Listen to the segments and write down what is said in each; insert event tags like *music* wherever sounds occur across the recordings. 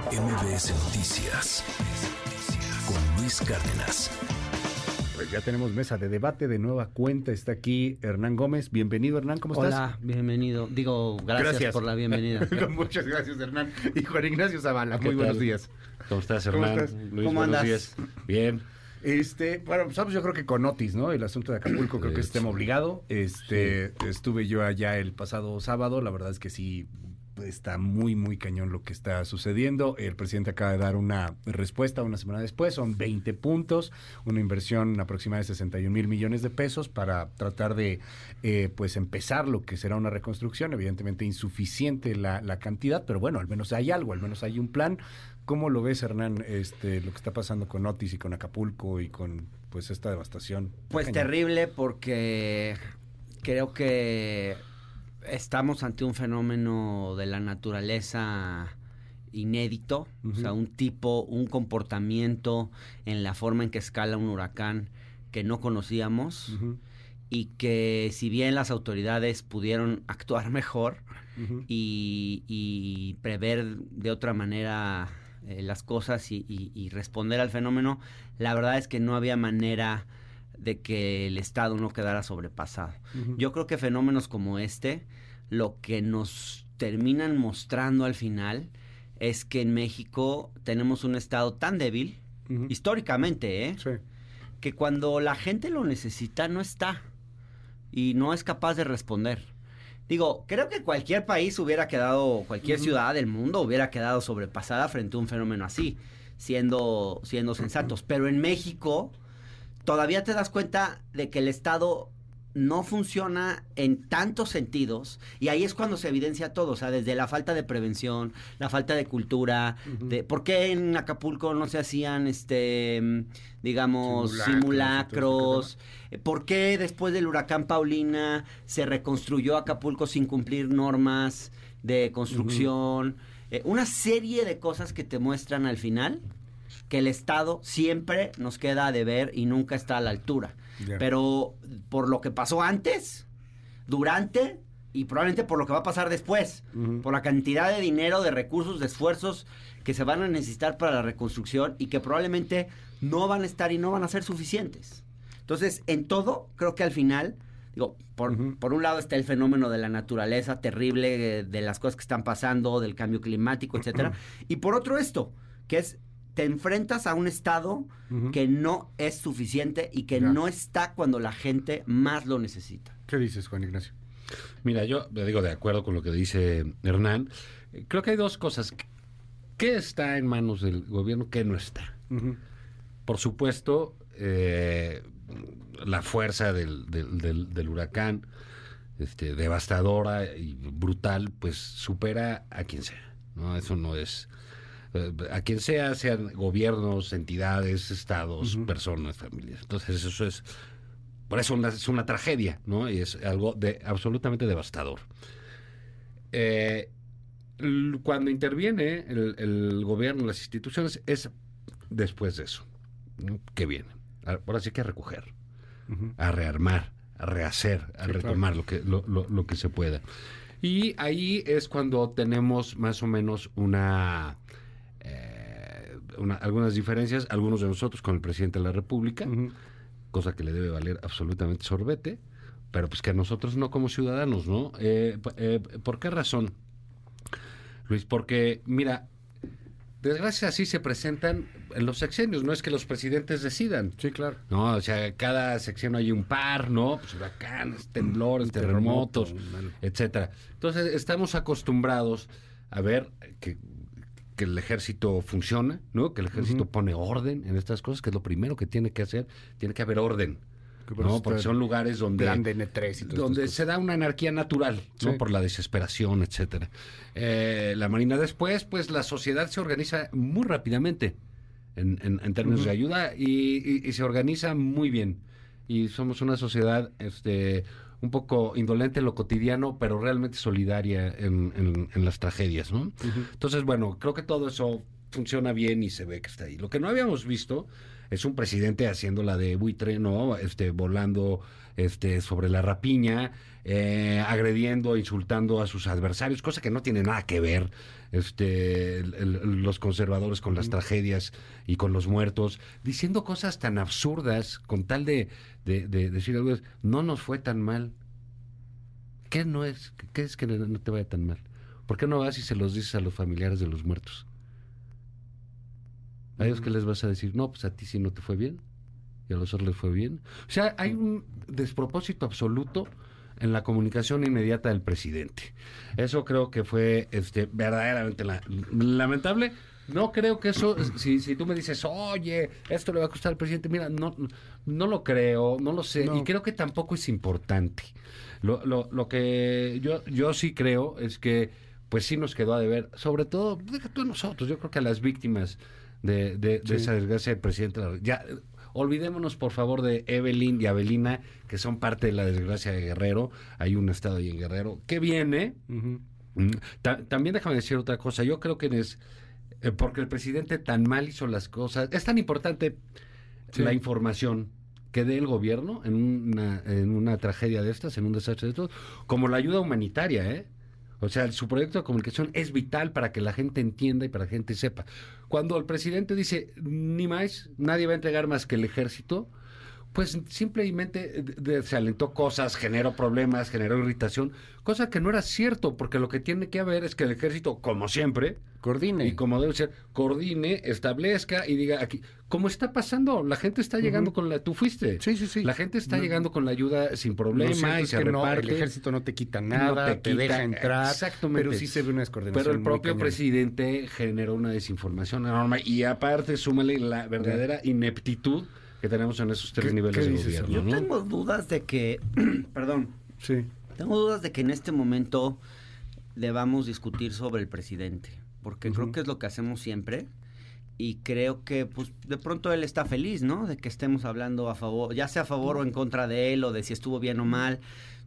MBS Noticias con Luis Cárdenas. Pues ya tenemos mesa de debate de nueva cuenta. Está aquí Hernán Gómez. Bienvenido, Hernán. ¿Cómo estás? Hola, bienvenido. Digo, gracias, por la bienvenida. *laughs* Muchas gracias, Hernán. Y Juan Ignacio Zavala, muy buenos días. ¿Cómo estás, Hernán? ¿Cómo estás? Luis, ¿Cómo buenos andas? días. Bien. Este, bueno, pues yo creo que con Otis, ¿no? El asunto de Acapulco creo que es Sí. tema obligado. Este, estuve yo allá el pasado sábado, la verdad es que sí está muy, muy cañón lo que está sucediendo. El presidente acaba de dar una respuesta una semana después, son 20 puntos, una inversión aproximada de 61 mil millones de pesos para tratar de, eh, pues, empezar lo que será una reconstrucción. Evidentemente insuficiente la, la cantidad, pero bueno, al menos hay algo, al menos hay un plan. ¿Cómo lo ves, Hernán, este, lo que está pasando con Otis y con Acapulco y con, pues, esta devastación? Pues Cañón. terrible porque creo que estamos ante un fenómeno de la naturaleza inédito, o sea, un tipo, un comportamiento en la forma en que escala un huracán que no conocíamos y que si bien las autoridades pudieron actuar mejor y prever de otra manera eh, las cosas y, y- y responder al fenómeno, la verdad es que no había manera de que el Estado no quedara sobrepasado. Yo creo que fenómenos como este, lo que nos terminan mostrando al final es que en México tenemos un Estado tan débil, históricamente, ¿eh? Sí. que cuando la gente lo necesita no está y no es capaz de responder. Digo, creo que cualquier país hubiera quedado, cualquier ciudad del mundo hubiera quedado sobrepasada frente a un fenómeno así, siendo, siendo sensatos. Pero en México todavía te das cuenta de que el Estado no funciona en tantos sentidos y ahí es cuando se evidencia todo, o sea, desde la falta de prevención, la falta de cultura, de por qué en Acapulco no se hacían este mm, digamos Simulacros simulacros, Eh, por qué después del huracán Paulina se reconstruyó Acapulco sin cumplir normas de construcción, Eh, una serie de cosas que te muestran al final que el Estado siempre nos queda a deber y nunca está a la altura. Ya. Pero por lo que pasó antes, durante y probablemente por lo que va a pasar después, Ujú. por la cantidad de dinero, de recursos, de esfuerzos que se van a necesitar para la reconstrucción y que probablemente no van a estar y no van a ser suficientes. Entonces, en todo, creo que al final, digo, por, Ujú. por un lado está el fenómeno de la naturaleza terrible, eh, de las cosas que están pasando, del cambio climático, etcétera, *clears throat* y por otro esto, que es te enfrentas a un estado que no es suficiente y que Ya. no está cuando la gente más lo necesita. ¿Qué dices, Juan Ignacio? Mira, yo le digo de acuerdo con lo que dice Hernán. Creo que hay dos cosas. ¿Qué está en manos del gobierno? ¿Qué no está? Por supuesto, eh, la fuerza del, del- del- del huracán, este, devastadora y brutal, pues supera a quien sea. ¿no? Eso no es... eh, a quien sea, sean gobiernos, entidades, estados, personas, familias. Entonces eso es... Por eso una- es una tragedia, ¿no? Y es algo de absolutamente devastador. Eh, cuando interviene el, el gobierno, las instituciones, es después de eso ¿no? que viene. A- Ahora sí que a recoger, a rearmar, a rehacer, a Sí, retomar lo, que, lo, lo- lo que se pueda. Y ahí es cuando tenemos más o menos una, eh, una- algunas diferencias, algunos de nosotros con el presidente de la República, cosa que le debe valer absolutamente sorbete, pero pues que a nosotros no como ciudadanos, ¿no? Eh, eh, ¿Por qué razón, Luis? Porque, mira, desgracia así se presentan en los sexenios, no es que los presidentes decidan. Sí, claro. No, o sea, cada sección hay un par, ¿no? Pues huracanes, temblores, terremotos, Terremoto, etcétera. Entonces, estamos acostumbrados a ver que, que el ejército funciona, ¿no? Que el ejército pone orden en estas cosas, que es lo primero que tiene que hacer, tiene que haber orden. ¿no? Porque son lugares donde Plan de N3 y todo donde se da una anarquía natural, ¿no? Sí. Por la desesperación, etcétera. Eh, la Marina después, pues la sociedad se organiza muy rápidamente en, en- en términos de ayuda y, y- y se organiza muy bien. Y somos una sociedad este, un poco indolente en lo cotidiano, pero realmente solidaria en, en- en las tragedias, ¿no? Entonces, bueno, creo que todo eso funciona bien y se ve que está ahí. Lo que no habíamos visto es un presidente haciendo la de buitre, ¿no? Este, volando este, sobre la rapiña, eh, agrediendo, insultando a sus adversarios, cosa que no tiene nada que ver este, el- el- los conservadores con las tragedias y con los muertos, diciendo cosas tan absurdas con tal de, de- de decir algo, no nos fue tan mal. ¿Qué no es? ¿Qué es que no te vaya tan mal? ¿Por qué no vas y se los dices a los familiares de los muertos? ¿A ellos qué les vas a decir? No, pues a ti sí no te fue bien y a los otros les fue bien. O sea, hay un despropósito absoluto en la comunicación inmediata del presidente. Eso creo que fue este, verdaderamente la- lamentable. No creo que eso, si, si tú me dices, oye, esto le va a costar al presidente, mira, no, no lo creo, no lo sé, No. y creo que tampoco es importante. Lo, lo, lo que yo, yo sí creo es que, pues sí nos quedó a deber, sobre todo, deja tú a nosotros, yo creo que a las víctimas de, de, de Sí. esa desgracia del presidente. de Ya, olvidémonos, por favor, de Evelyn y Abelina, que son parte de la desgracia de Guerrero. Hay un estado ahí en Guerrero que viene. Mm, ta- también déjame decir otra cosa. Yo creo que es eh, porque el presidente tan mal hizo las cosas. Es tan importante Sí. la información que dé el gobierno en una, en una tragedia de estas, en un desastre de estos, como la ayuda humanitaria, ¿eh? O sea, su proyecto de comunicación es vital para que la gente entienda y para que la gente sepa. Cuando el presidente dice, ni más, nadie va a entregar más que el ejército, pues simplemente eh, se alentó cosas, generó problemas, generó irritación, cosa que no era cierto, porque lo que tiene que haber es que el ejército, como siempre, Coordine. y como debe ser, coordine, establezca y diga aquí, ¿cómo está pasando? La gente está llegando con la, tú fuiste. Sí, sí, sí. La gente está No- llegando con la ayuda sin problema y se que no, el ejército no te quita No nada, te te, quita- deja entrar. exactamente. Pero sí se ve una descoordinación. Pero el propio presidente generó una desinformación enorme y aparte súmale la verdadera ineptitud que tenemos en esos tres ¿Qué- niveles qué de gobierno. Yo ¿no? tengo dudas de que, *clears throat* perdón, Sí. tengo dudas de que en este momento debamos discutir sobre el presidente, porque creo que es lo que hacemos siempre y creo que pues de pronto él está feliz, ¿no? De que estemos hablando a favor, ya sea a favor o en contra de él o de si estuvo bien o mal.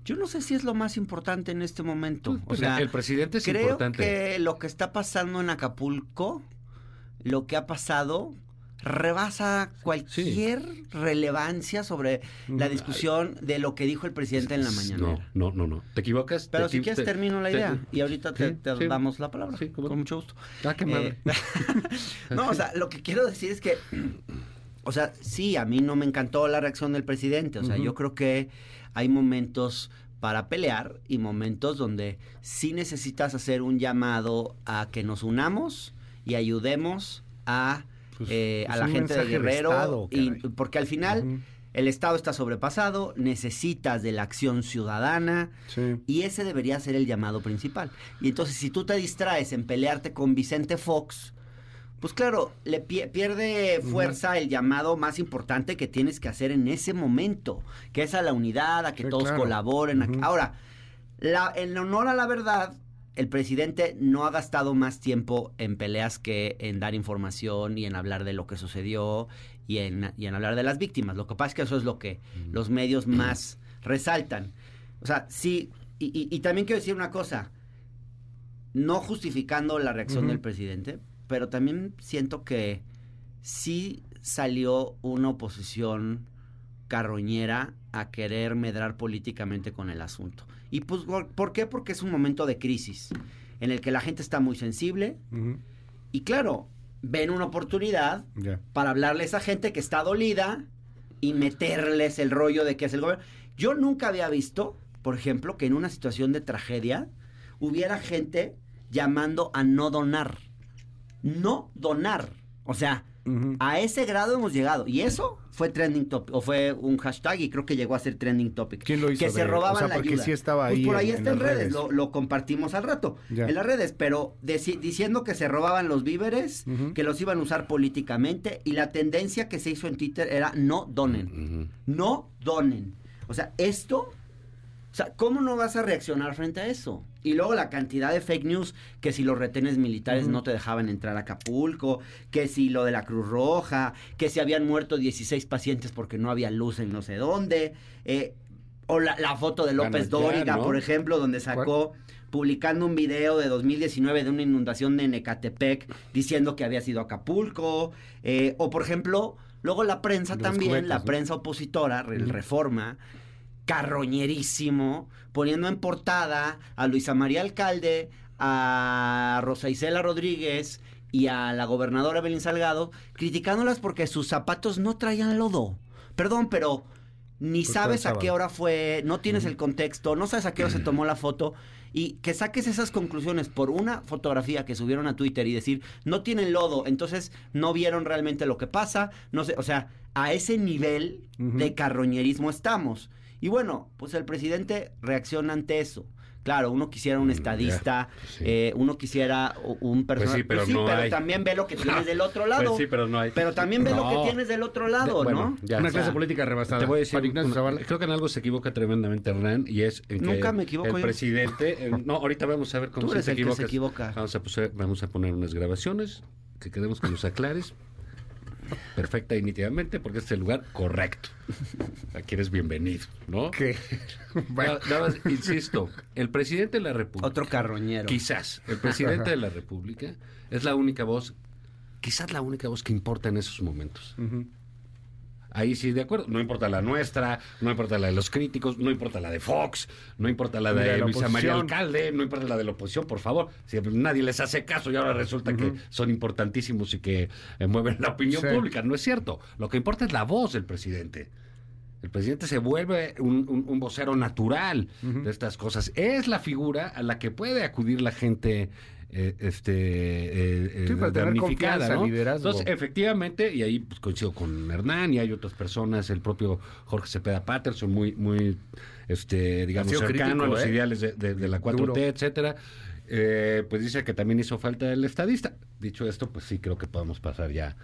Yo no sé si es lo más importante en este momento. Pues, o pues, sea, el presidente es creo importante. que lo que está pasando en Acapulco, lo que ha pasado, rebasa cualquier relevancia sobre la discusión de lo que dijo el presidente en la mañana. No, no, no, no. ¿Te equivocas? Pero Te si quieres te- termino la te- idea y ahorita te, Sí, damos la palabra. Sí, con mucho gusto. Ah, qué madre. Eh, *laughs* no, o sea, lo que quiero decir es que, o sea, sí, a mí no me encantó la reacción del presidente. O sea, yo creo que hay momentos para pelear y momentos donde sí necesitas hacer un llamado a que nos unamos y ayudemos a, Pues, eh, a la gente de Guerrero. Estado, y, porque al final el Estado está sobrepasado, necesitas de la acción ciudadana. Sí. Y ese debería ser el llamado principal. Y entonces, si tú te distraes en pelearte con Vicente Fox, pues claro, le pie- pierde fuerza el llamado más importante que tienes que hacer en ese momento, que es a la unidad, a que Sí, todos claro. colaboren. Ahora, la, en honor a la verdad, el presidente no ha gastado más tiempo en peleas que en dar información y en hablar de lo que sucedió y en, y en hablar de las víctimas. Lo que pasa es que eso es lo que los medios más resaltan. O sea, sí, y, y- y también quiero decir una cosa, no justificando la reacción del presidente, pero también siento que sí salió una oposición carroñera a querer medrar políticamente con el asunto. ¿Y pues por qué? Porque es un momento de crisis en el que la gente está muy sensible y claro, ven una oportunidad para hablarle a esa gente que está dolida y meterles el rollo de que es el gobierno. Yo nunca había visto, por ejemplo, que en una situación de tragedia hubiera gente llamando a no donar. No donar. O sea, A ese grado hemos llegado. Y eso fue trending topic, o fue un hashtag y creo que llegó a ser trending topic. ¿Quién lo hizo? Que se robaban o sea, la porque ayuda. sí estaba Pues ahí por ahí en- está en redes, redes. Lo, lo compartimos al rato. Ya. En las redes, pero diciendo que se robaban los víveres, que los iban a usar políticamente y la tendencia que se hizo en Twitter era no donen. No donen. O sea, esto, o sea, ¿cómo no vas a reaccionar frente a eso? Y luego la cantidad de fake news, que si los retenes militares no te dejaban entrar a Acapulco, que si lo de la Cruz Roja, que si habían muerto 16 pacientes porque no había luz en no sé dónde. Eh, O la, la foto de López ya, Dóriga, ¿no? por ejemplo, donde sacó publicando un video de 2019 de una inundación de Necatepec diciendo que había sido Acapulco. eh, o por ejemplo, luego la prensa Los también, cubetas, la ¿no? prensa opositora, el. Reforma, carroñerísimo, poniendo en portada a Luisa María Alcalde, a Rosa Isela Rodríguez y a la gobernadora Belín Salgado, criticándolas porque sus zapatos no traían lodo. Perdón, pero ni Pues sabes a qué hora fue, no tienes el contexto, no sabes a qué hora se tomó la foto y que saques esas conclusiones por una fotografía que subieron a Twitter y decir, no tienen lodo, entonces no vieron realmente lo que pasa, no sé, o sea, a ese nivel de carroñerismo estamos. Y bueno, pues el presidente reacciona ante eso. Claro, uno quisiera un Mm, estadista, pues sí. eh, uno quisiera un personaje. sí, pero no hay. también ve lo que *laughs* tienes del otro lado. Pues sí, pero no hay. Pero también ve lo que tienes del otro lado, De- bueno, ¿no? ya, una o sea, clase política rebasada. Te voy a decir, Ignacio Zavala. creo que en algo se equivoca tremendamente Hernán y es en que Nunca me equivoco el yo. presidente, eh, no, ahorita vamos a ver cómo Tú sí eres te el que se equivoca. Vamos a, vamos a poner unas grabaciones que queremos que nos aclares perfecta y nítidamente porque es el lugar correcto. Aquí eres bienvenido, ¿no? Que- bueno, Nada- nada más, insisto, el presidente de la República Otro carroñero. Quizás. El presidente de la República es la única voz, quizás la única voz que importa en esos momentos. Ahí sí, de acuerdo. No importa la nuestra, no importa la de los críticos, no importa la de Fox, no importa la de, de la Luisa María. Alcalde, no importa la de la oposición, por favor. Si nadie les hace caso y ahora resulta que son importantísimos y que eh, mueven la opinión Sí. pública. No es cierto. Lo que importa es la voz del presidente. El presidente se vuelve un, un- un vocero natural de estas cosas. Es la figura a la que puede acudir la gente eh, este eh, eh, Sí, para damnificada, ¿no? liderazgo. Entonces, efectivamente, y ahí pues, coincido con Hernán y hay otras personas, el propio Jorge Cepeda Patterson, muy, muy este, digamos, cercano crítico, a los ¿eh? ideales de, de- de la 4T, Duro. etcétera. Eh, pues dice que también hizo falta el estadista. Dicho esto, pues sí creo que podemos pasar ya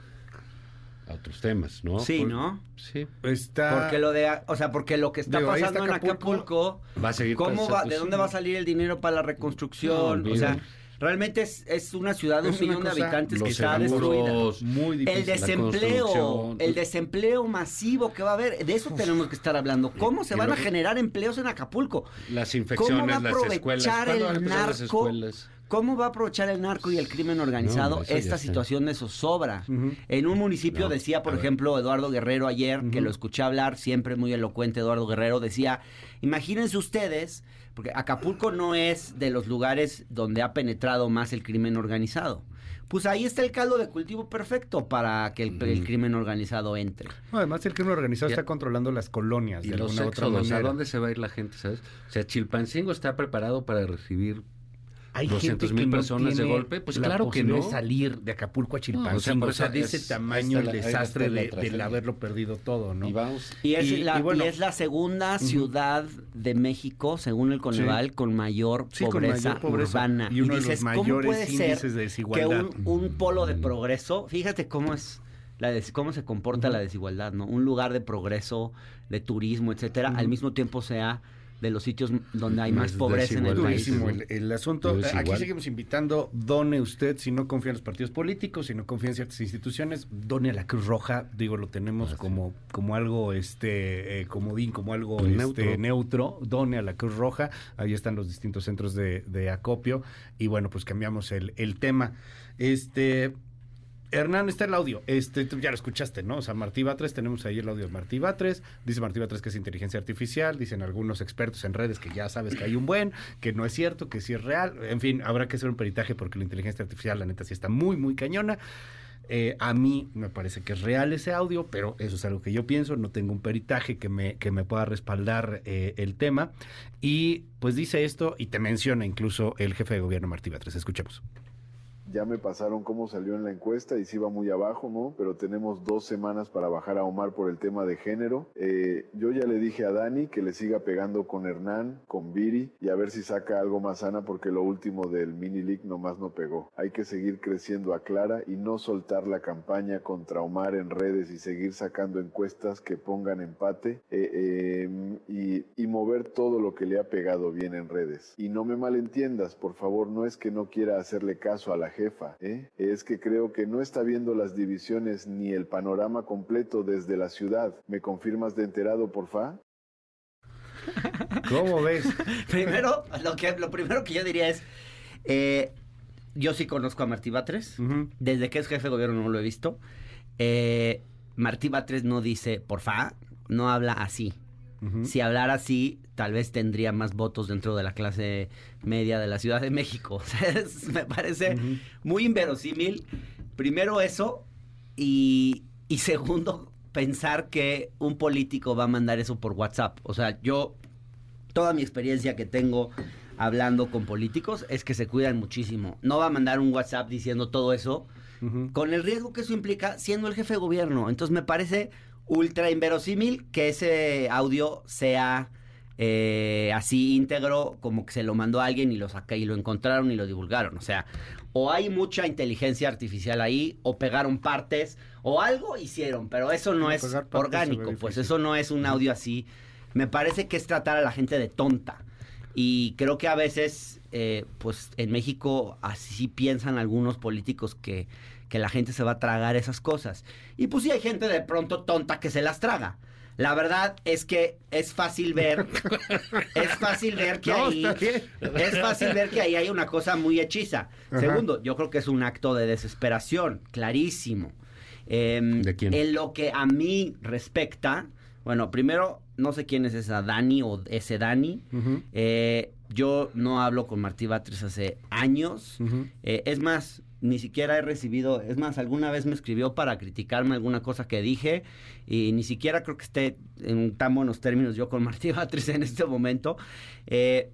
a otros temas, ¿no? Sí, Por- ¿no? Sí. Está. Porque lo de, o sea, porque lo que está Digo, pasando está en Acapulco. Va a seguir ¿cómo va, de dónde va a salir el dinero para la reconstrucción? No, o sea. Realmente es, es una ciudad de un millón de habitantes que está destruida. Muy difícil. El desempleo, el desempleo masivo que va a haber, de eso tenemos que estar hablando. ¿Cómo se Y van a que- generar empleos en Acapulco? Las ¿Cómo va a infecciones, las escuelas. aprovechar ¿Cuándo van a el las narco? escuelas? ¿Cómo va a aprovechar el narco y el crimen organizado No, esta situación de zozobra? Ujú. En un municipio No, decía, por ejemplo, Eduardo Guerrero ayer, que lo escuché hablar, siempre muy elocuente Eduardo Guerrero, decía, imagínense ustedes, porque Acapulco no es de los lugares donde ha penetrado más el crimen organizado. Pues ahí está el caldo de cultivo perfecto para que el, crimen organizado entre. No, además, el crimen organizado Ya. está controlando las colonias Y de los alguna otra éxodos, ¿a manera. dónde se va a ir la gente, sabes? O sea, Chilpancingo está preparado para recibir Hay 200 gente mil que no personas de tiene golpe, pues la claro que no. salir de Acapulco a Chilpancingo. No, o sea, por o sea, eso de es- ese tamaño el desastre la de, del haberlo perdido todo, ¿no? y vamos. Y es, Y- la, y bueno. y es la segunda ciudad de México, según el Coneval, con mayor Sí, con pobreza, mayor pobreza. urbana. Y uno de los dices, ¿cómo mayores puede ser índices de que desigualdad. un, un polo de progreso, fíjate cómo es la des- cómo se comporta la desigualdad, ¿no? Un lugar de progreso, de turismo, etcétera, al mismo tiempo sea de los sitios donde hay más Más pobreza en el país. El, el asunto. No Aquí seguimos invitando, done usted, si no confía en los partidos políticos, si no confía en ciertas instituciones, done a la Cruz Roja, digo, lo tenemos Ah, sí. como, como algo este eh, comodín, como algo Pues este, neutro. neutro, done a la Cruz Roja, ahí están los distintos centros de, de acopio, y bueno, pues cambiamos el, el tema. Este Hernán, está el audio. Este, tú ya lo escuchaste, ¿no? O sea, Martí Batres, tenemos ahí el audio de Martí Batres. Dice Martí Batres que es inteligencia artificial. Dicen algunos expertos en redes que ya sabes que hay un buen, que no es cierto, que sí es real. En fin, habrá que hacer un peritaje porque la inteligencia artificial, la neta, sí está muy, muy cañona. Eh, a mí me parece que es real ese audio, pero eso es algo que yo pienso. No tengo un peritaje que me, que me pueda respaldar eh, el tema. Y pues dice esto y te menciona incluso el jefe de gobierno Martí Batres. Escuchemos. Ya me pasaron cómo salió en la encuesta y sí va muy abajo, ¿no? Pero tenemos dos semanas para bajar a Omar por el tema de género. Eh, yo ya le dije a Dani que le siga pegando con Hernán, con Viri y a ver si saca algo más sana porque lo último del mini league nomás no pegó. Hay que seguir creciendo a Clara y no soltar la campaña contra Omar en redes y seguir sacando encuestas que pongan empate eh, eh, y, y mover todo lo que le ha pegado bien en redes. Y no me malentiendas, por favor, no es que no quiera hacerle caso a la jefa, ¿eh? es que creo que no está viendo las divisiones ni el panorama completo desde la ciudad. ¿Me confirmas de enterado, porfa? *laughs* ¿Cómo ves? primero, lo, que, lo primero que yo diría es, eh, yo sí conozco a Martí Batres, desde que es jefe de gobierno no lo he visto. Eh, Martí Batres no dice, porfa, no habla así. Si hablara así, tal vez tendría más votos dentro de la clase media de la Ciudad de México. O sea, es- me parece muy inverosímil. Primero eso y, y segundo pensar que un político va a mandar eso por WhatsApp. O sea, yo, toda mi experiencia que tengo hablando con políticos es que se cuidan muchísimo. No va a mandar un WhatsApp diciendo todo eso con el riesgo que eso implica siendo el jefe de gobierno. Entonces me parece ultra inverosímil que ese audio sea eh, así íntegro, como que se lo mandó a alguien y lo saca y lo encontraron y lo divulgaron. O sea, o hay mucha inteligencia artificial ahí, o pegaron partes, o algo hicieron, pero eso no es orgánico, pues eso no es un audio así. Me parece que es tratar a la gente de tonta. Y creo que a veces, eh, pues en México así piensan algunos políticos que, que la gente se va a tragar esas cosas. Y pues sí hay gente de pronto tonta que se las traga. La verdad es que es fácil ver, *laughs* es fácil ver que No, ahí, es fácil ver que ahí hay una cosa muy hechiza. Ajá. Segundo, yo creo que es un acto de desesperación, clarísimo. Em, ¿De quién? En lo que a mí respecta, bueno, primero, no sé quién es esa Dani o ese Dani. Eh, yo no hablo con Martí Batres hace años. Eh, es más, ni siquiera he recibido, es más, alguna vez me escribió para criticarme alguna cosa que dije y ni siquiera creo que esté en tan buenos términos yo con *laughs* Martí Batres en este momento. Eh,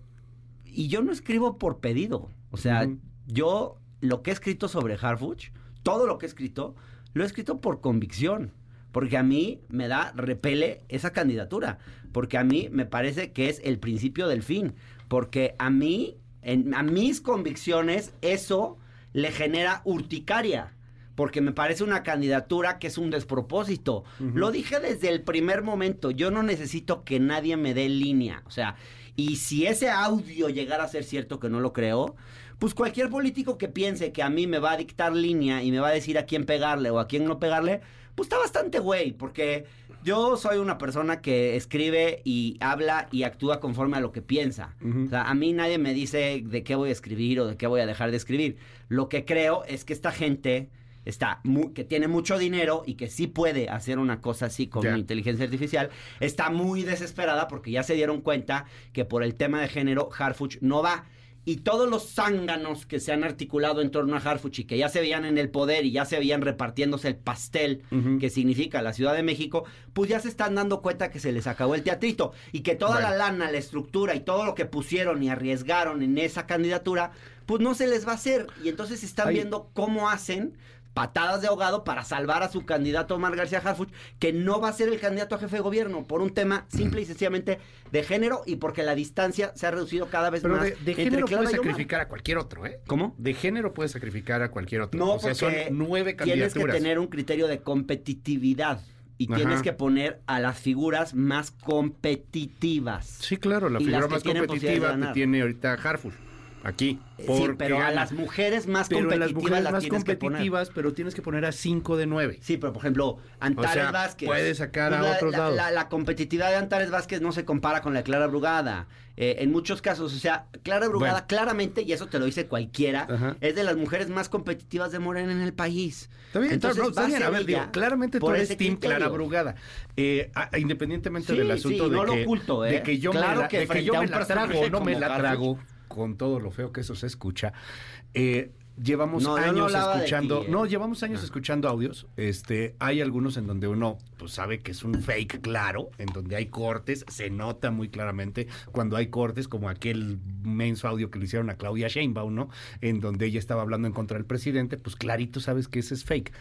y yo no escribo por pedido. O sea, yo lo que he escrito sobre Harfuch, todo lo que he escrito, lo he escrito por convicción. Porque a mí me da repele esa candidatura. Porque a mí me parece que es el principio del fin. Porque a mí, en, a mis convicciones, eso le genera urticaria. Porque me parece una candidatura que es un despropósito. Lo dije desde el primer momento. Yo no necesito que nadie me dé línea. O sea, y si ese audio llegara a ser cierto, que no lo creo, pues cualquier político que piense que a mí me va a dictar línea y me va a decir a quién pegarle o a quién no pegarle, pues está bastante güey, porque yo soy una persona que escribe y habla y actúa conforme a lo que piensa. O sea, a mí nadie me dice de qué voy a escribir o de qué voy a dejar de escribir. Lo que creo es que esta gente está que tiene mucho dinero y que sí puede hacer una cosa así con inteligencia artificial, está muy desesperada porque ya se dieron cuenta que por el tema de género Harfuch no va. Y todos los zánganos que se han articulado en torno a Harfuch y que ya se veían en el poder y ya se veían repartiéndose el pastel que significa la Ciudad de México, pues ya se están dando cuenta que se les acabó el teatrito y que toda Bueno. la lana, la estructura y todo lo que pusieron y arriesgaron en esa candidatura, pues no se les va a hacer. Y entonces están viendo cómo hacen patadas de ahogado para salvar a su candidato Omar García Harfuch, que no va a ser el candidato a jefe de gobierno por un tema simple y sencillamente de género y porque la distancia se ha reducido cada vez Pero más de, de género Omar. sacrificar a cualquier otro, ¿eh? ¿Cómo? De género puedes sacrificar a cualquier otro. No, o sea, son nueve tienes que candidaturas. tener un criterio de competitividad y Ajá. tienes que poner a las figuras más competitivas. Sí, claro, la Y figura más competitiva que tiene ahorita Harfuch. Aquí. Sí, pero a las mujeres más Pero en competitivas las mujeres las más tienes que poner. competitivas, pero tienes que poner a cinco de nueve. Sí, pero por ejemplo, Antares O sea, Vázquez. puedes sacar a la, otros la- lados. La, la competitividad de Antares Vázquez no se compara con la de Clara Brugada. Eh, en muchos casos, o sea, Clara Brugada Bueno. claramente, y eso te lo dice cualquiera, Ajá. es de las mujeres más competitivas de Morena en el país. Está bien, Entonces, está, no, a bien. A ser ver, ella digo, claramente tú por eres ese Team criterio. Clara Brugada. Eh, a- a- independientemente Sí, del sí, asunto de, no lo que, oculto, ¿eh? de que yo Claro me la, que de que yo a me la trago o no me la trago, con todo lo feo que eso se escucha. eh, llevamos No, yo no años escuchando, ti, ¿eh? no, llevamos años escuchando audios. Este, hay algunos en donde uno pues sabe que es un fake claro, en donde hay cortes, se nota muy claramente cuando hay cortes, como aquel menso audio que le hicieron a Claudia Sheinbaum, ¿no? En donde ella estaba hablando en contra del presidente, pues clarito sabes que ese es fake.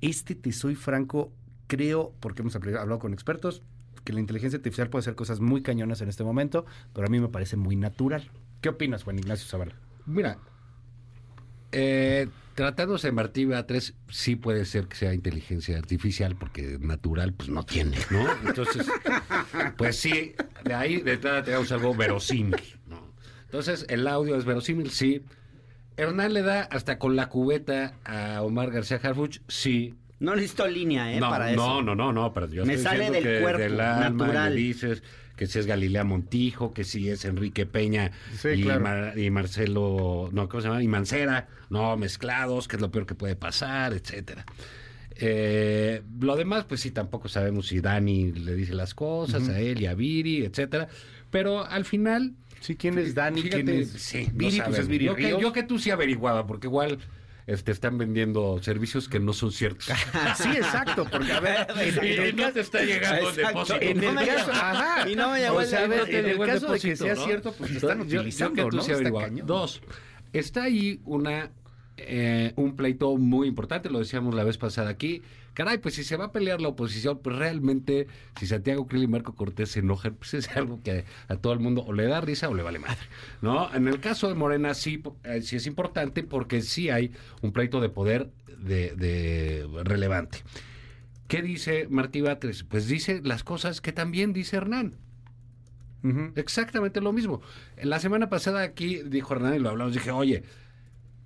Este, te soy franco, creo, porque hemos hablado con expertos, que la inteligencia artificial puede hacer cosas muy cañonas en este momento, pero a mí me parece muy natural. ¿Qué opinas, Juan Ignacio Zavala? Mira, eh, tratándose de Martí Batres, sí puede ser que sea inteligencia artificial, porque natural, pues no tiene, ¿no? Entonces, pues sí, de ahí de entrada tenemos algo verosímil, ¿no? Entonces, el audio es verosímil, sí. Hernán le da hasta con la cubeta a Omar García Harfuch, sí. No necesito línea, ¿eh? no, para no, eso. no, no, no, pero yo Me estoy sale del que cuerpo, del alma natural. dices que si es Galilea Montijo, que si es Enrique Peña Sí, y, claro. Mar- y Marcelo, no, ¿cómo se llama? Y Mancera, no, mezclados, que es lo peor que puede pasar, etcétera. Eh, lo demás, pues sí, tampoco sabemos si Dani le dice las cosas a él y a Viri, etcétera. Pero al final, Sí, ¿quién es Dani? Fíjate, ¿Quién es sí, no Viri? pues es Viri yo, que, yo que tú sí averiguaba, porque igual este, están vendiendo servicios que no son ciertos. *laughs* Sí, exacto, porque a ver, *laughs* en, en y el no caso, te está llegando el depósito. en el caso, ajá. Y no me llegó o el- te en el caso de que sea ¿no? cierto, pues te están Yo- yo utilizando, que tú ¿no? Dos, está ahí una eh, un pleito muy importante, lo decíamos la vez pasada aquí. Caray, pues si se va a pelear la oposición, pues realmente, si Santiago Krill y Marco Cortés se enojan, pues es algo que a todo el mundo o le da risa o le vale madre, ¿no? En el caso de Morena sí, eh, sí es importante porque sí hay un pleito de poder de, de relevante. ¿Qué dice Martí Batres? Pues dice las cosas que también dice Hernán. Exactamente lo mismo. La semana pasada aquí dijo Hernán y lo hablamos, dije, oye,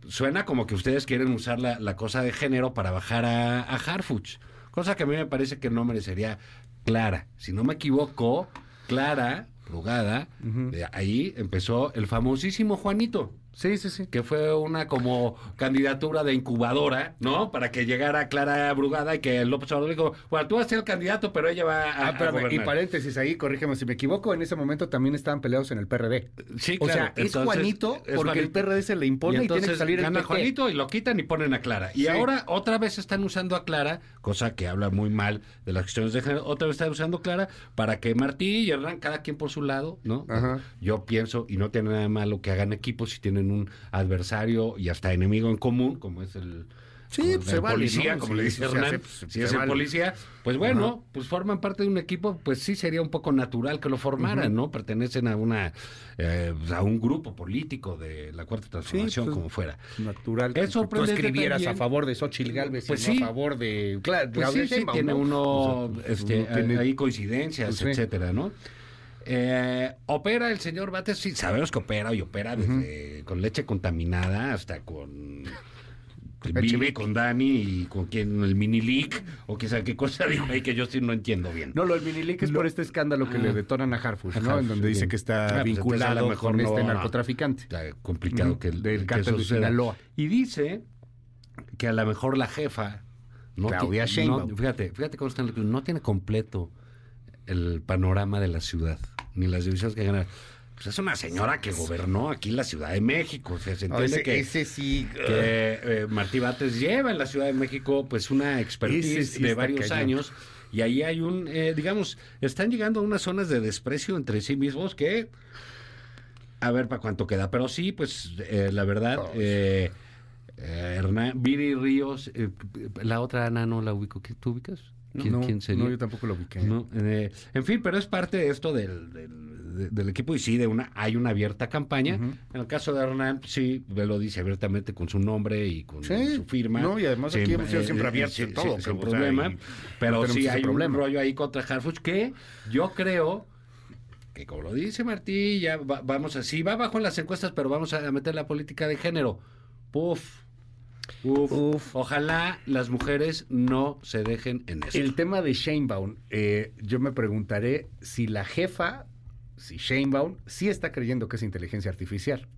suena como que ustedes quieren usar la, la cosa de género para bajar a, a Harfuch, cosa que a mí me parece que no merecería Clara. Si no me equivoco, Clara, Brugada, Ujú. de ahí empezó el famosísimo Juanito. Sí, sí, sí. que fue una como candidatura de incubadora, ¿no? Para que llegara Clara Brugada y que López Obrador dijo, bueno, tú vas a ser el candidato, pero ella va a, Ah, a espérame, y gobernar". paréntesis ahí, corrígeme si me equivoco, en ese momento también estaban peleados en el PRD. Sí, o claro. sea, es Juanito es porque el. PRD se le impone y, tiene que salir el gana PT. Juanito y lo quitan y ponen a Clara. Y Sí. ahora otra vez están usando a Clara, cosa que habla muy mal de las cuestiones de género, otra vez están usando a Clara para que Martí y Hernán, cada quien por su lado, ¿no? Ajá. Yo pienso, y no tiene nada de malo que hagan equipos si tienen un adversario y hasta enemigo en común, como es el... Sí, pues el se vale, policía, ¿no? como Sí, le dice Hernán, hace, pues, si es el vale. policía, pues bueno, pues forman parte de un equipo, pues sí sería un poco natural que lo formaran, ¿no? Pertenecen a una eh, a un grupo político de la cuarta transformación, pues, como fuera. Natural. Es que tú escribieras también. a favor de Xochitl Galvez Pues no sí. a favor de... Claro, Pues sí, sí, tiene ¿no? uno, este, uno tiene- ahí coincidencias, etcétera, ¿no? Eh, opera el señor Bates, sí, sabemos que opera y opera desde con leche contaminada hasta con Vic. con Dani y con quien el mini leak o quizá qué cosa *laughs* dijo ahí que yo sí no entiendo bien. No, lo del Minilic es por este escándalo que Ah. le detonan a Harfush, A ¿no? En donde dice que Ah, está pues entonces a vinculado mejor con no, este narcotraficante. Está complicado que, el- del cártel de. Sinaloa. Y dice que a lo mejor la jefa no Claudia ti- Sheinbaum. no, fíjate, fíjate cómo está no tiene completo el panorama de la ciudad, ni las divisiones que gana. Pues es una señora que gobernó aquí la Ciudad de México. O sea, se entiende ese, que, ese sí... que eh, Martí Bates lleva en la Ciudad de México pues una expertise sí de varios cañón. años y ahí hay un, eh, digamos, están llegando a unas zonas de desprecio entre sí mismos que a ver para cuánto queda, pero sí, pues eh, la verdad, Oh, Hernán, Viri Ríos, la otra Ana no la ubico, ¿Qué- ¿tú ubicas? ¿Quién, no, quién sería? no, yo tampoco lo ubiqué. No, eh, en fin, pero es parte de esto del, del, de- del equipo y sí, de una, hay una abierta campaña. En el caso de Hernán, sí, lo dice abiertamente con su nombre y con Sí, su firma. no, y además aquí hemos sido eh, siempre eh, abiertos en todo, sin sea, problema. pero sí hay problema. un rollo ahí contra Harfuch que yo creo que como lo dice Martí, ya va- vamos así, va abajo en las encuestas, pero vamos a meter la política de género. Puf. Uf, Uf. Ojalá las mujeres no se dejen en eso. El tema de Sheinbaum, eh, yo me preguntaré si la jefa, si Sheinbaum, sí está creyendo que es inteligencia artificial.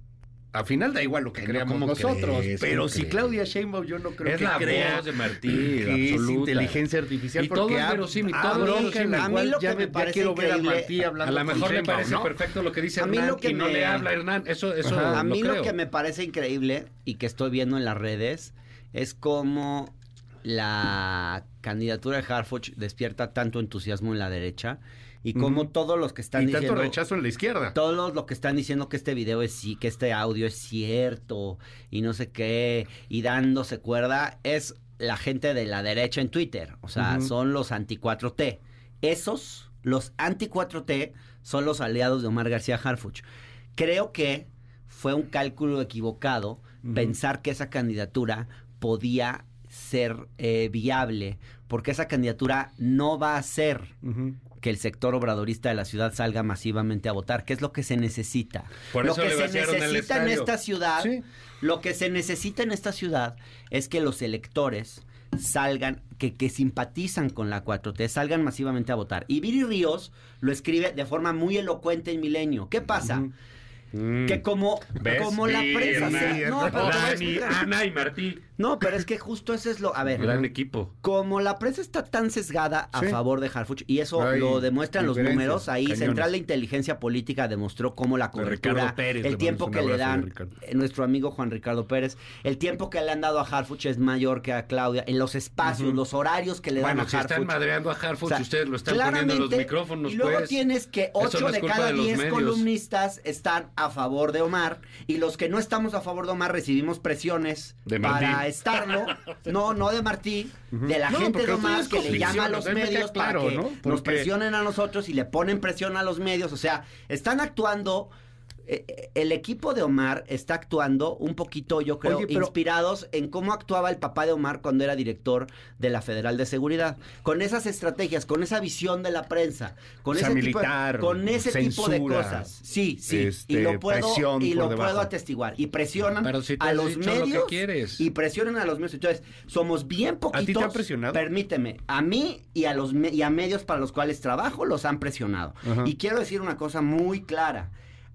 Al final da igual lo que no, creamos ¿cómo nosotros, crees? pero ¿Cómo si crees? Claudia Sheinbaum yo no creo es que la crea voz de Martí, que es absoluta. inteligencia artificial Y todo porque es ha- verosímil, todo verosímil. A mí lo que ya, me ya parece quiero ver a increíble- Martí A hablando lo con mejor le Sheinbaum, parece ¿no? perfecto lo que dice A mí Hernán lo que y no me- le habla Hernán. Eso, eso Ajá. A lo mí lo creo. que me parece increíble y que estoy viendo en las redes es cómo la candidatura de Harfuch despierta tanto entusiasmo en la derecha y Ujú. todos los que están Y diciendo tanto rechazo en la izquierda. todos los, que están diciendo que este video es sí, que este audio es cierto y no sé qué y dándose cuerda es la gente de la derecha en Twitter, o sea, son los anti 4T. Esos, los anti 4T son los aliados de Omar García Harfuch. Creo que fue un cálculo equivocado pensar que esa candidatura podía ser eh, viable, porque esa candidatura no va a ser que el sector obradorista de la ciudad salga masivamente a votar, que es lo que se necesita. Por lo que se necesita en esta ciudad, Sí. lo que se necesita en esta ciudad es que los electores salgan, que, que simpatizan con la 4T, salgan masivamente a votar. Y Viri Ríos lo escribe de forma muy elocuente en Milenio. ¿Qué pasa? Mm. Que como, como la prensa... Se- no, Dani. Ana y Martí. No, pero es que justo eso es lo... A ver, Gran equipo. como la prensa está tan sesgada a Sí. favor de Harfuch, y eso Hay lo demuestran los números, ahí cañones. Central de Inteligencia Política demostró cómo la cobertura, Ricardo Pérez, el tiempo que le dan, eh, nuestro amigo Juan Ricardo Pérez, el tiempo que le han dado a Harfuch es mayor que a Claudia, en los espacios, los horarios que le dan Bueno, a si están Harfuch. madreando a Harfuch, O sea, ustedes lo están poniendo en los micrófonos, Y luego pues. tienes que Eso 8 no de cada de los 10 medios. columnistas están a favor de Omar y los que no estamos a favor de Omar recibimos presiones De para estarlo. *laughs* No, no de Martí, de la No, gente ustedes que le llama a los medios claro, para que ¿no? nos presionen a nosotros y le ponen presión a los medios. O sea, están actuando. Eh, eh, El equipo de Omar está actuando un poquito, yo creo, Oye, pero- inspirados en cómo actuaba el papá de Omar cuando era director de la Federal de Seguridad. Con esas estrategias, con esa visión de la prensa, con O sea, ese militar, tipo, con ese tipo de cosas. Sí, sí. y este, lo puedo, y lo debajo. puedo atestiguar. Y presionan Pero si te a has los dicho lo que medios. quieres. Y presionan a los medios. Entonces, somos bien poquitos. ti te han presionado? Permíteme, a mí y a los me- y a medios para los cuales trabajo los han presionado. Ajá. Y quiero decir una cosa muy clara.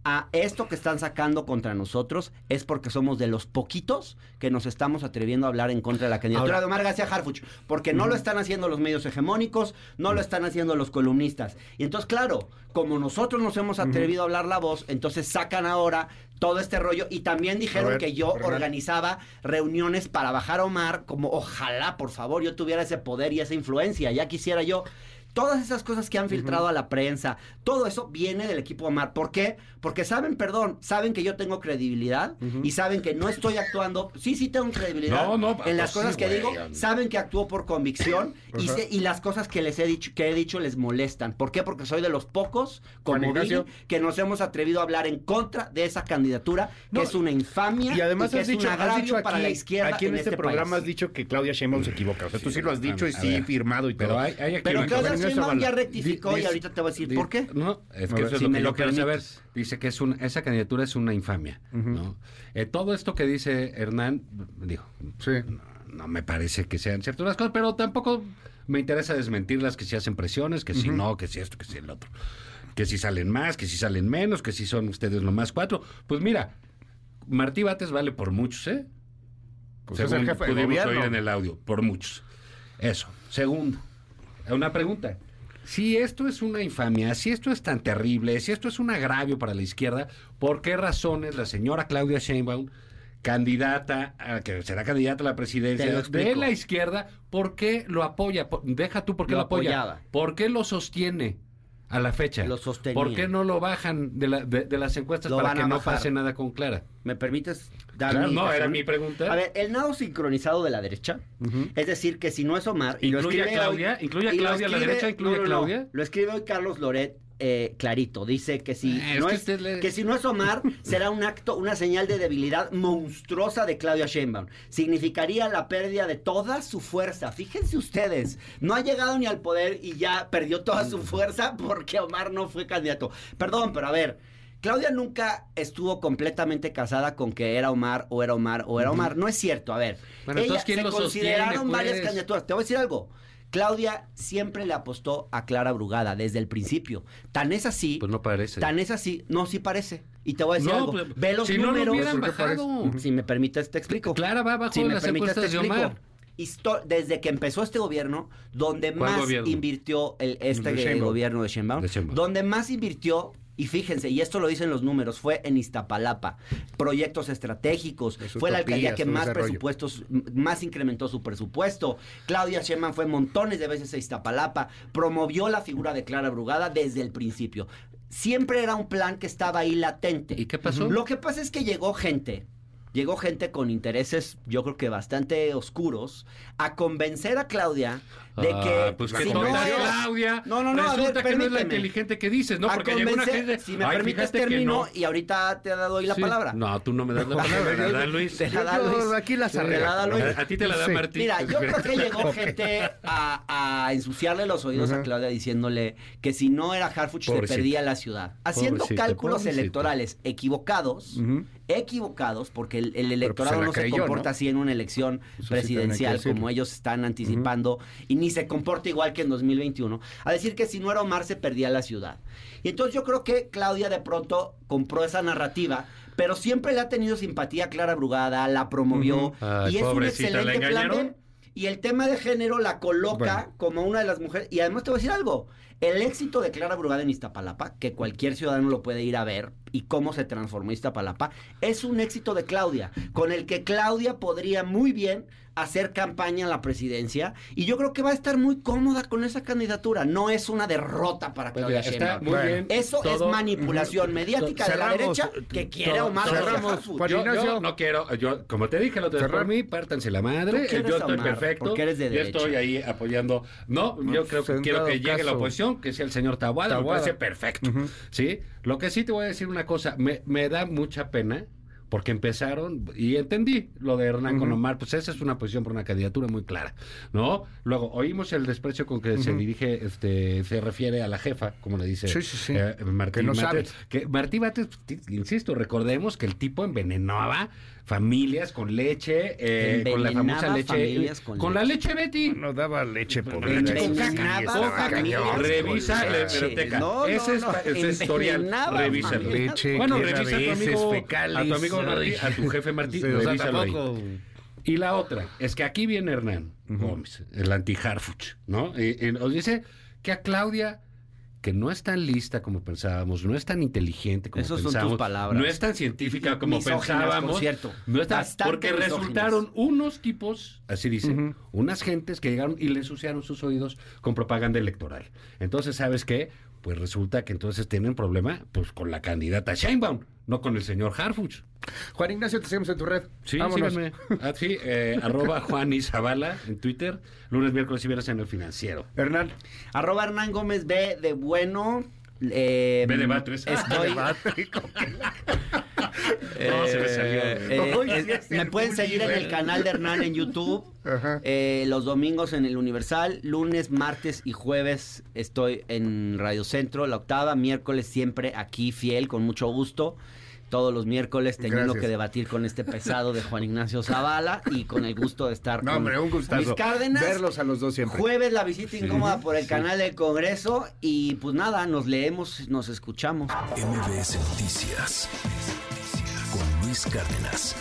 A esto que están sacando contra nosotros es porque somos de los poquitos que nos estamos atreviendo a hablar en contra de la candidatura Ahora- de Omar García Harfuch, porque no lo están haciendo los medios hegemónicos, no lo están haciendo los columnistas. Y entonces, claro, como nosotros nos hemos atrevido a hablar la voz, entonces sacan ahora todo este rollo y también dijeron ver, que yo organizaba reuniones para bajar a Omar, como ojalá, por favor, yo tuviera ese poder y esa influencia, ya quisiera yo. Todas esas cosas que han filtrado a la prensa, todo eso viene del equipo Omar. ¿Por qué? Porque saben, perdón, saben que yo tengo credibilidad y saben que no estoy actuando. Sí, sí tengo credibilidad No, no, en las pues cosas sí, que digo. Saben que actúo por convicción y, sé- y las cosas que les he dicho, que he dicho les molestan. ¿Por qué? Porque soy de los pocos, como. Vini, que nos hemos atrevido a hablar en contra de esa candidatura, No, que es una infamia Y además que has es dicho, un has agravio dicho aquí, para la izquierda aquí en, este, programa país. has dicho que Claudia Sheinbaum se equivoca. O sea, tú sí lo has dicho y A sí ver. firmado y Pero todo. hay, hay aquí Pero Sheinbaum ya rectificó Di- y ahorita te voy a decir Di- por qué. No, es que ver, eso es lo que lo yo quiero saber. Dice que es un, esa candidatura es una infamia. ¿no? Eh, todo esto que dice Hernán, digo, Sí. no, no me parece que sean ciertas las cosas, pero tampoco me interesa desmentirlas, que si hacen presiones, que si no, que si esto, que si el otro. Que si salen más, que si salen menos, que si son ustedes nomás cuatro. Pues mira, Martí Bates vale por muchos, ¿eh? Pues es Según el jefe de pudimos gobierno. oír en el audio, por muchos. Eso. Segundo, una pregunta. Si esto es una infamia, si esto es tan terrible, si esto es un agravio para la izquierda, ¿por qué razones la señora Claudia Sheinbaum, candidata, a, que será candidata a la presidencia de la izquierda, ¿por qué lo apoya? Deja tú por qué Lo lo, apoya. ¿Por qué lo sostiene a la fecha? Lo. ¿Por qué no lo bajan de, la- de- de las encuestas Lo para que a no pase nada con Clara? ¿Me permites dar Claro, mi no, era mi pregunta. A ver, el nado sincronizado de la derecha, es decir, que si no es Omar... y lo ¿Incluye a escribe Claudia? hoy- ¿Incluye a lo Claudia a la derecha? ¿Incluye a Claudia? Lo escribe hoy Carlos Loret eh, clarito. Dice que si, Eh, no que es, le- que si no es Omar, *laughs* será un acto, una señal de debilidad monstruosa de Claudia Sheinbaum. Significaría la pérdida de toda su fuerza. Fíjense ustedes, no ha llegado ni al poder y ya perdió toda su fuerza porque Omar no fue candidato. Perdón, pero a ver... Claudia nunca estuvo completamente casada con que era Omar o era Omar o era Omar. No es cierto, a ver. Bueno, Ella- entonces, ¿quién se lo consideraron sostiene, varias pues? candidaturas. Te voy a decir algo. Claudia siempre le apostó a Clara Brugada desde el principio. Tan es así. Pues no parece. Tan es así. No, sí parece. Y te voy a decir No, algo. pues, Ve los si no lo números. Si me permites, te explico. Clara va abajo Si de me las permites, te de explico. Omar. Histo- desde que empezó este gobierno, donde ¿Cuál más gobierno? invirtió el, este De gobierno de Sheinbaum, De Sheinbaum. donde más invirtió, y fíjense, y esto lo dicen los números, fue en Iztapalapa, proyectos estratégicos, fue la alcaldía que más presupuestos, más incrementó su presupuesto. Claudia Sheinbaum fue montones de veces a Iztapalapa, promovió la figura de Clara Brugada desde el principio. Siempre era un plan que estaba ahí latente. ¿Y qué pasó? Lo que pasa es que llegó gente, llegó gente con intereses, yo creo que bastante oscuros, a convencer a Claudia de Ah, que pues si que no era- Claudia. No, no, no, Resulta ver, que no es la inteligente que dices, ¿no? a Porque llegó una gente. si me Ay, permites termino no. y ahorita te doy la Sí. palabra. No, tú no me das la palabra, *laughs* ¿verdad, Luis? Te la da Yo- Luis. aquí las la da Luis. A, a ti te la da Sí. Martín. Mira, yo creo que llegó gente a, a ensuciarle los oídos a. Claudia diciéndole que si no era Harfuch se perdía la ciudad. Haciendo Pobrecito, cálculos pobrecito. electorales equivocados. Equivocados, porque el, el pues, electorado se no se comporta ¿no? así en una elección Eso presidencial como ellos están anticipando y ni se comporta igual que en 2021, a decir que si no era Omar se perdía la ciudad. Y entonces yo creo que Claudia de pronto compró esa narrativa, pero siempre le ha tenido simpatía a Clara Brugada, la promovió. Ay, y es un pobrecita, ¿la excelente plan B. Y el tema de género la coloca Bueno. como una de las mujeres. Y además te voy a decir algo. El éxito de Clara Brugada en Iztapalapa, que cualquier ciudadano lo puede ir a ver, y cómo se transformó Iztapalapa, es un éxito de Claudia, con el que Claudia podría muy bien hacer campaña a la presidencia. Y yo creo que va a estar muy cómoda con esa candidatura. No es una derrota para Pues Claudia está Sheinbaum. muy bien. Eso todo- es manipulación mediática de la derecha que quiere todo- a Omar cerramos, García Harfuch. Juan Yo, Ignacio. yo no quiero, yo, como te dije, lo de Cerrar. mí, pártanse la madre. Yo estoy amar, perfecto. porque eres de yo estoy ahí apoyando. No, yo pues, creo que quiero que llegue la oposición, que sea el señor Tabuada, me Taboada. parece perfecto. ¿Sí? Lo que sí te voy a decir una cosa, me, me da mucha pena. Porque empezaron, y entendí lo de Hernán con Ujú. Omar, pues esa es una posición por una candidatura muy clara, ¿no? Luego, oímos el desprecio con que se dirige, este, se refiere a la jefa, como le dice Sí, sí, sí. eh, Martí Que no Bates. sabe. Que Martí Bates, insisto, recordemos que el tipo envenenaba familias con leche, eh, con la famosa leche. con la leche Betty. No daba leche por Leche leche. con caca. Revisa la leche. hemeroteca. No, no, ese es, no, ese historial. familias. Leche Bueno, revisa a tu amigo, fecales. a tu amigo Martí, a tu jefe Martí, Sí, o Y la otra, es que aquí viene Hernán Gómez, el anti-Harfuch, ¿no? Y, y nos dice que a Claudia, que no es tan lista como pensábamos, no es tan inteligente como Esas son tus pensábamos, palabras. no es tan científica como Misóginas, pensábamos, por cierto. no es tan- porque misóginas. resultaron unos tipos, así dice, Ujú. unas gentes que llegaron y le ensuciaron sus oídos con propaganda electoral. Entonces, ¿sabes qué? Pues resulta que entonces tienen problema pues con la candidata Sheinbaum, no con el señor Harfuch. Juan Ignacio, te seguimos en tu red. Sí, Vámonos. síganme. Ah, sí, eh, arroba Juan Isabala en Twitter, lunes, miércoles y viernes en el financiero. Hernán. Arroba Hernán Gómez B de bueno. eh, B de Batres. Estoy, *laughs* *laughs* No, se me salió. eh, eh, sí me pueden seguir en el canal de Hernán en YouTube. *laughs* Ajá. eh, los domingos en el Universal, lunes, martes y jueves estoy en Radio Centro, la octava, miércoles siempre aquí fiel, con mucho gusto. Todos los miércoles teniendo Gracias. que debatir con este pesado de Juan Ignacio Zavala y con el gusto de estar No, con hombre, un gustazo. Luis Cárdenas. Verlos a los dos siempre. Jueves la visita incómoda por el canal del Congreso y pues nada, nos leemos, nos escuchamos. MBS Noticias con Luis Cárdenas.